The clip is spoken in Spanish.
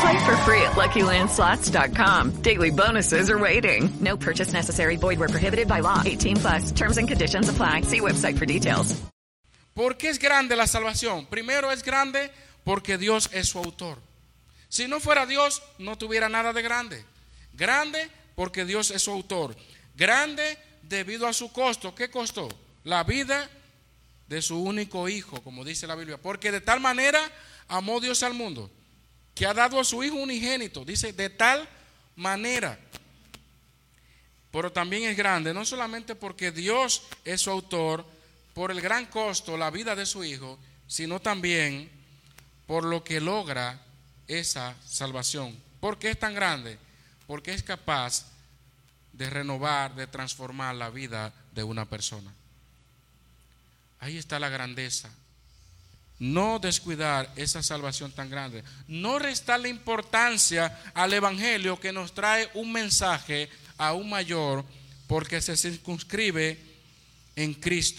Play for free at LuckyLandSlots.com. Daily bonuses are waiting. No purchase necessary. Void where prohibited by law. 18 plus. Terms and conditions apply. See website for details. ¿Por qué es grande la salvación? Primero es grande porque Dios es su autor. Si no fuera Dios, no tuviera nada de grande. Grande porque Dios es su autor. Grande debido a su costo. ¿Qué costó? La vida de su único hijo, como dice la Biblia. Porque de tal manera amó Dios al mundo que ha dado a su hijo unigénito. Dice, de tal manera. Pero también es grande, no solamente porque Dios es su autor, por el gran costo, la vida de su hijo, sino también por lo que logra esa salvación. ¿Por qué es tan grande? Porque es capaz de renovar, de transformar la vida de una persona. Ahí está la grandeza. No descuidar esa salvación tan grande. No restarle importancia al Evangelio que nos trae un mensaje aún mayor porque se circunscribe en Cristo.